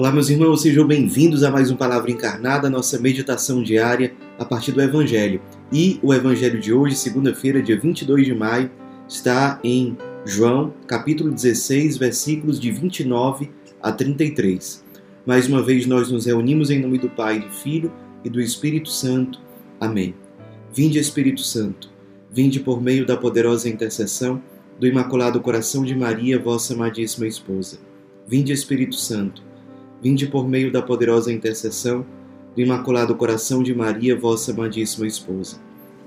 Olá, meus irmãos, sejam bem-vindos a mais um Palavra Encarnada, nossa meditação diária a partir do Evangelho. E o Evangelho de hoje, segunda-feira, dia 22 de maio, está em João, capítulo 16, versículos de 29 a 33. Mais uma vez nós nos reunimos em nome do Pai, do Filho e do Espírito Santo. Amém. Vinde, Espírito Santo, vinde por meio da poderosa intercessão do Imaculado Coração de Maria, vossa amadíssima esposa. Vinde, Espírito Santo, vinde por meio da poderosa intercessão do Imaculado Coração de Maria, vossa amadíssima esposa.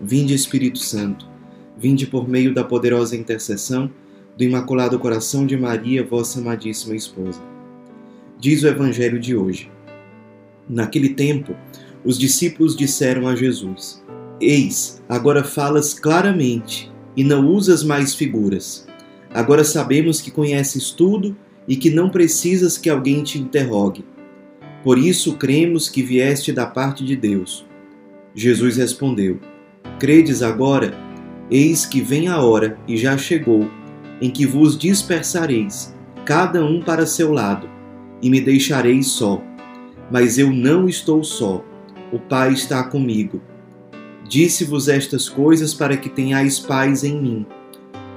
Vinde, Espírito Santo, vinde por meio da poderosa intercessão do Imaculado Coração de Maria, vossa amadíssima esposa. Diz o Evangelho de hoje. Naquele tempo, os discípulos disseram a Jesus: Eis, agora falas claramente e não usas mais figuras. Agora sabemos que conheces tudo e que não precisas que alguém te interrogue. Por isso cremos que vieste da parte de Deus. Jesus respondeu: Credes agora? Eis que vem a hora, e já chegou, em que vos dispersareis, cada um para seu lado, e me deixareis só. Mas eu não estou só, o Pai está comigo. Disse-vos estas coisas para que tenhais paz em mim.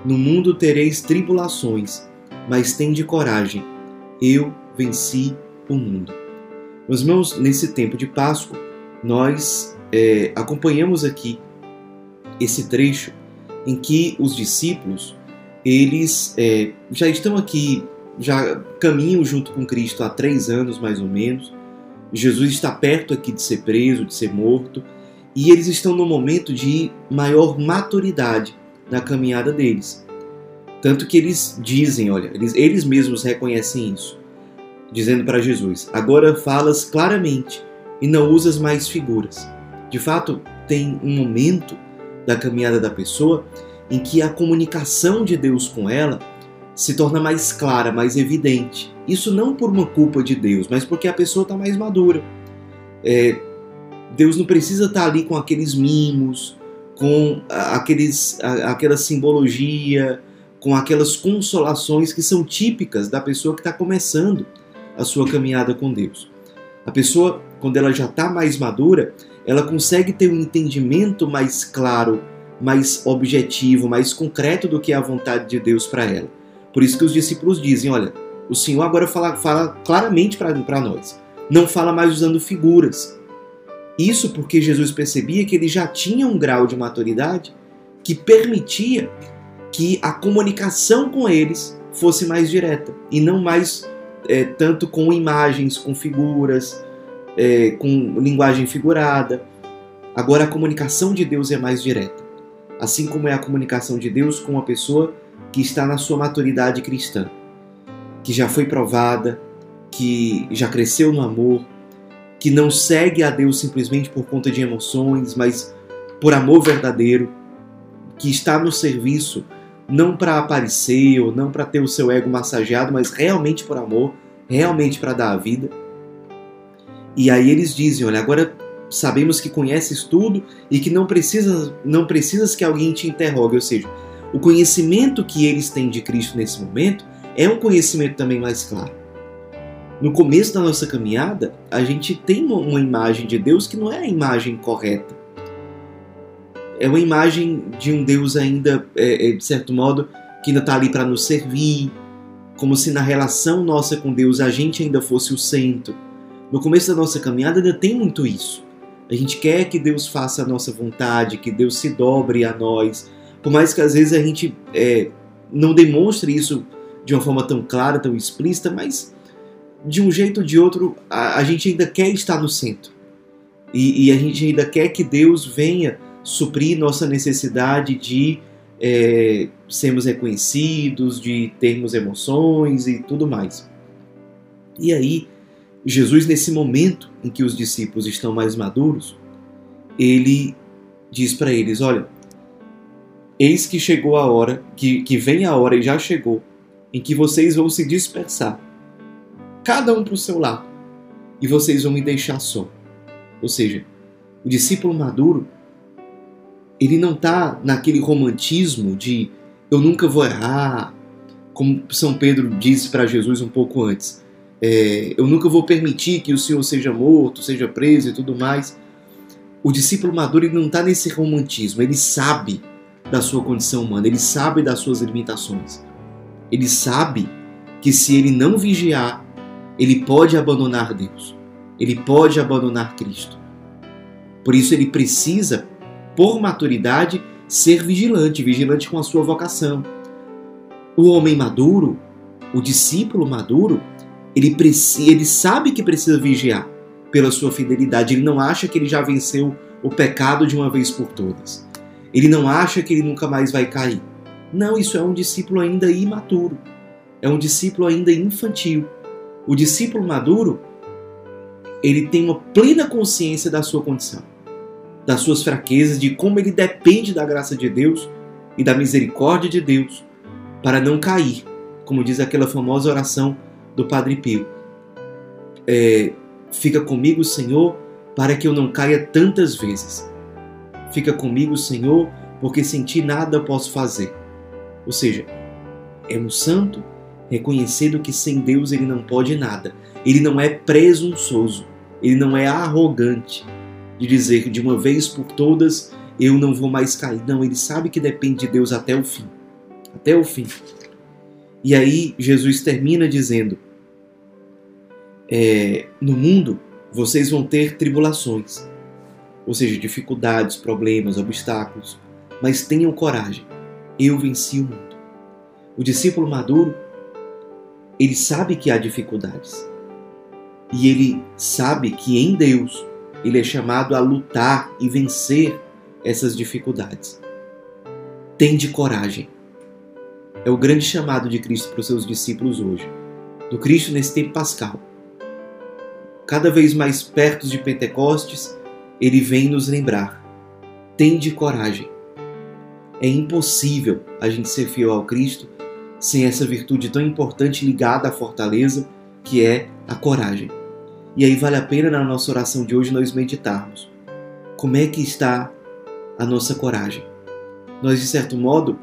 No mundo tereis tribulações, mas tende coragem, eu venci o mundo. Meus irmãos, nesse tempo de Páscoa, nós é, acompanhamos aqui esse trecho em que os discípulos eles é, já estão aqui, já caminham junto com Cristo há três anos mais ou menos. Jesus está perto aqui de ser preso, de ser morto, e eles estão no momento de maior maturidade na caminhada deles. Tanto que eles dizem, olha, eles, eles mesmos reconhecem isso, dizendo para Jesus: Agora falas claramente e não usas mais figuras. De fato, tem um momento da caminhada da pessoa em que a comunicação de Deus com ela se torna mais clara, mais evidente. Isso não por uma culpa de Deus, mas porque a pessoa está mais madura. É, Deus não precisa estar tá ali com aqueles mimos, com aqueles, aquela simbologia, com aquelas consolações que são típicas da pessoa que está começando a sua caminhada com Deus. A pessoa, quando ela já está mais madura, ela consegue ter um entendimento mais claro, mais objetivo, mais concreto do que é a vontade de Deus para ela. Por isso que os discípulos dizem: olha, o Senhor agora fala, fala claramente para nós, não fala mais usando figuras. Isso porque Jesus percebia que ele já tinha um grau de maturidade que permitia que a comunicação com eles fosse mais direta e não mais é, tanto com imagens, com figuras, é, com linguagem figurada. Agora a comunicação de Deus é mais direta, assim como é a comunicação de Deus com uma pessoa que está na sua maturidade cristã, que já foi provada, que já cresceu no amor, que não segue a Deus simplesmente por conta de emoções, mas por amor verdadeiro, que está no serviço não para aparecer ou não para ter o seu ego massageado, mas realmente por amor, realmente para dar a vida. E aí eles dizem, olha, agora sabemos que conheces tudo e que não precisas, não precisas que alguém te interrogue, ou seja, o conhecimento que eles têm de Cristo nesse momento é um conhecimento também mais claro. No começo da nossa caminhada, a gente tem uma imagem de Deus que não é a imagem correta é uma imagem de um Deus ainda, é, é, de certo modo, que ainda está ali para nos servir, como se na relação nossa com Deus a gente ainda fosse o centro. No começo da nossa caminhada ainda tem muito isso. A gente quer que Deus faça a nossa vontade, que Deus se dobre a nós, por mais que às vezes a gente é, não demonstre isso de uma forma tão clara, tão explícita, mas de um jeito ou de outro a, a gente ainda quer estar no centro. E, e a gente ainda quer que Deus venha suprir nossa necessidade de é, sermos reconhecidos, de termos emoções e tudo mais. E aí, Jesus, nesse momento em que os discípulos estão mais maduros, ele diz para eles: Olha, eis que chegou a hora, que, que vem a hora e já chegou, em que vocês vão se dispersar, cada um para o seu lado, e vocês vão me deixar só. Ou seja, o discípulo maduro ele não está naquele romantismo de eu nunca vou errar, como São Pedro disse para Jesus um pouco antes. é, eu nunca vou permitir que o senhor seja morto, seja preso e tudo mais. O discípulo maduro ele não está nesse romantismo, ele sabe da sua condição humana, ele sabe das suas limitações. Ele sabe que se ele não vigiar, ele pode abandonar Deus, ele pode abandonar Cristo. Por isso ele precisa, por maturidade, ser vigilante, vigilante com a sua vocação. O homem maduro, o discípulo maduro, ele, precisa, ele sabe que precisa vigiar pela sua fidelidade. Ele não acha que ele já venceu o pecado de uma vez por todas. Ele não acha que ele nunca mais vai cair. Não, isso é um discípulo ainda imaturo. É um discípulo ainda infantil. O discípulo maduro, ele tem uma plena consciência da sua condição, das suas fraquezas, de como ele depende da graça de Deus e da misericórdia de Deus para não cair, como diz aquela famosa oração do Padre Pio. É, Fica comigo, Senhor, para que eu não caia tantas vezes. Fica comigo, Senhor, porque sem ti nada posso fazer. Ou seja, é um santo reconhecendo que sem Deus ele não pode nada. Ele não é presunçoso, ele não é arrogante de dizer de uma vez por todas eu não vou mais cair. Não, ele sabe que depende de Deus até o fim. Até o fim. E aí Jesus termina dizendo: é, no mundo vocês vão ter tribulações, ou seja, dificuldades, problemas, obstáculos, mas tenham coragem. Eu venci o mundo. O discípulo maduro, ele sabe que há dificuldades. E ele sabe que em Deus ele é chamado a lutar e vencer essas dificuldades. Tende coragem. É o grande chamado de Cristo para os seus discípulos hoje. Do Cristo nesse tempo pascal cada vez mais perto de Pentecostes, ele vem nos lembrar: tende coragem. É impossível a gente ser fiel ao Cristo sem essa virtude tão importante ligada à fortaleza, que é a coragem. E aí vale a pena na nossa oração de hoje nós meditarmos. Como é que está a nossa coragem? Nós, de certo modo,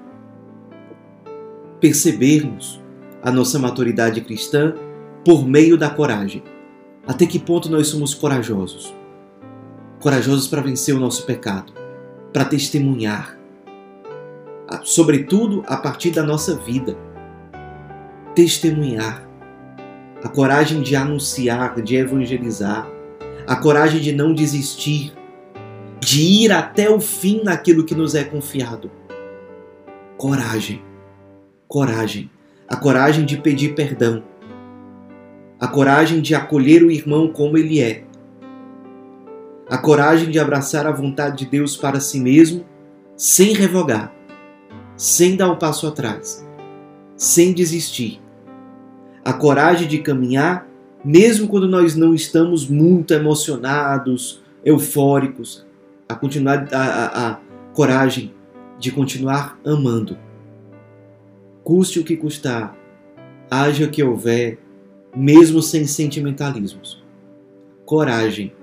percebermos a nossa maturidade cristã por meio da coragem. Até que ponto nós somos corajosos? Corajosos para vencer o nosso pecado, para testemunhar, sobretudo a partir da nossa vida. Testemunhar, a coragem de anunciar, de evangelizar, a coragem de não desistir, de ir até o fim naquilo que nos é confiado. Coragem, coragem, a coragem de pedir perdão, a coragem de acolher o irmão como ele é, a coragem de abraçar a vontade de Deus para si mesmo, sem revogar, sem dar um passo atrás, sem desistir, a coragem de caminhar mesmo quando nós não estamos muito emocionados, eufóricos, a continuar a, a, a coragem de continuar amando. Custe o que custar, haja o que houver, mesmo sem sentimentalismos. Coragem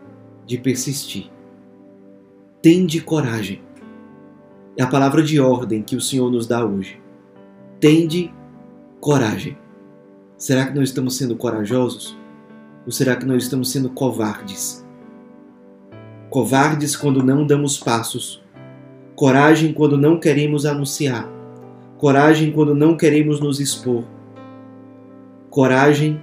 de persistir. Tende coragem. É a palavra de ordem que o Senhor nos dá hoje. Tende coragem. Será que nós estamos sendo corajosos? Ou será que nós estamos sendo covardes? Covardes quando não damos passos. Coragem quando não queremos anunciar. Coragem quando não queremos nos expor. Coragem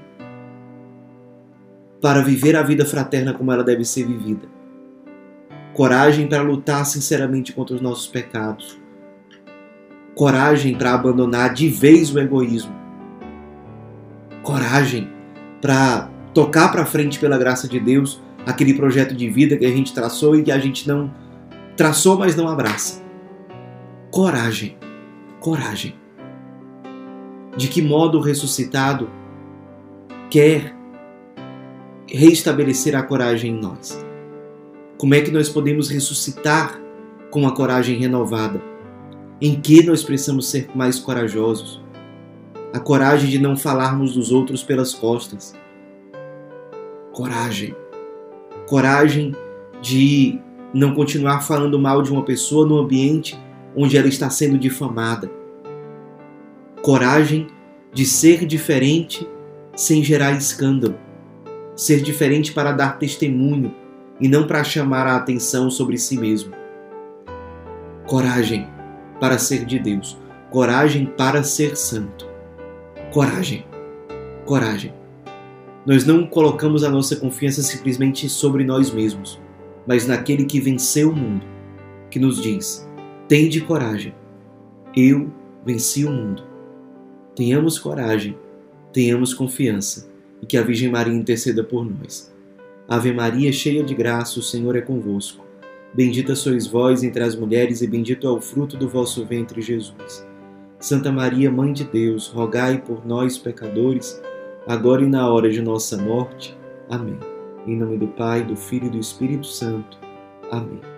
para viver a vida fraterna como ela deve ser vivida. Coragem para lutar sinceramente contra os nossos pecados. Coragem para abandonar de vez o egoísmo. Coragem para tocar para frente pela graça de Deus aquele projeto de vida que a gente traçou e que a gente não traçou, mas não abraça. Coragem. Coragem. De que modo o ressuscitado quer reestabelecer a coragem em nós? Como é que nós podemos ressuscitar com a coragem renovada? Em que nós precisamos ser mais corajosos? A coragem de não falarmos dos outros pelas costas. Coragem. Coragem de não continuar falando mal de uma pessoa no ambiente onde ela está sendo difamada. Coragem de ser diferente sem gerar escândalo. Ser diferente para dar testemunho e não para chamar a atenção sobre si mesmo. Coragem para ser de Deus. Coragem para ser santo. Coragem. Coragem. Nós não colocamos a nossa confiança simplesmente sobre nós mesmos, mas naquele que venceu o mundo, que nos diz: Tende coragem. Eu venci o mundo. Tenhamos coragem, tenhamos confiança e que a Virgem Maria interceda por nós. Ave Maria, cheia de graça, o Senhor é convosco. Bendita sois vós entre as mulheres, e bendito é o fruto do vosso ventre, Jesus. Santa Maria, Mãe de Deus, rogai por nós, pecadores, agora e na hora de nossa morte. Amém. Em nome do Pai, do Filho e do Espírito Santo. Amém.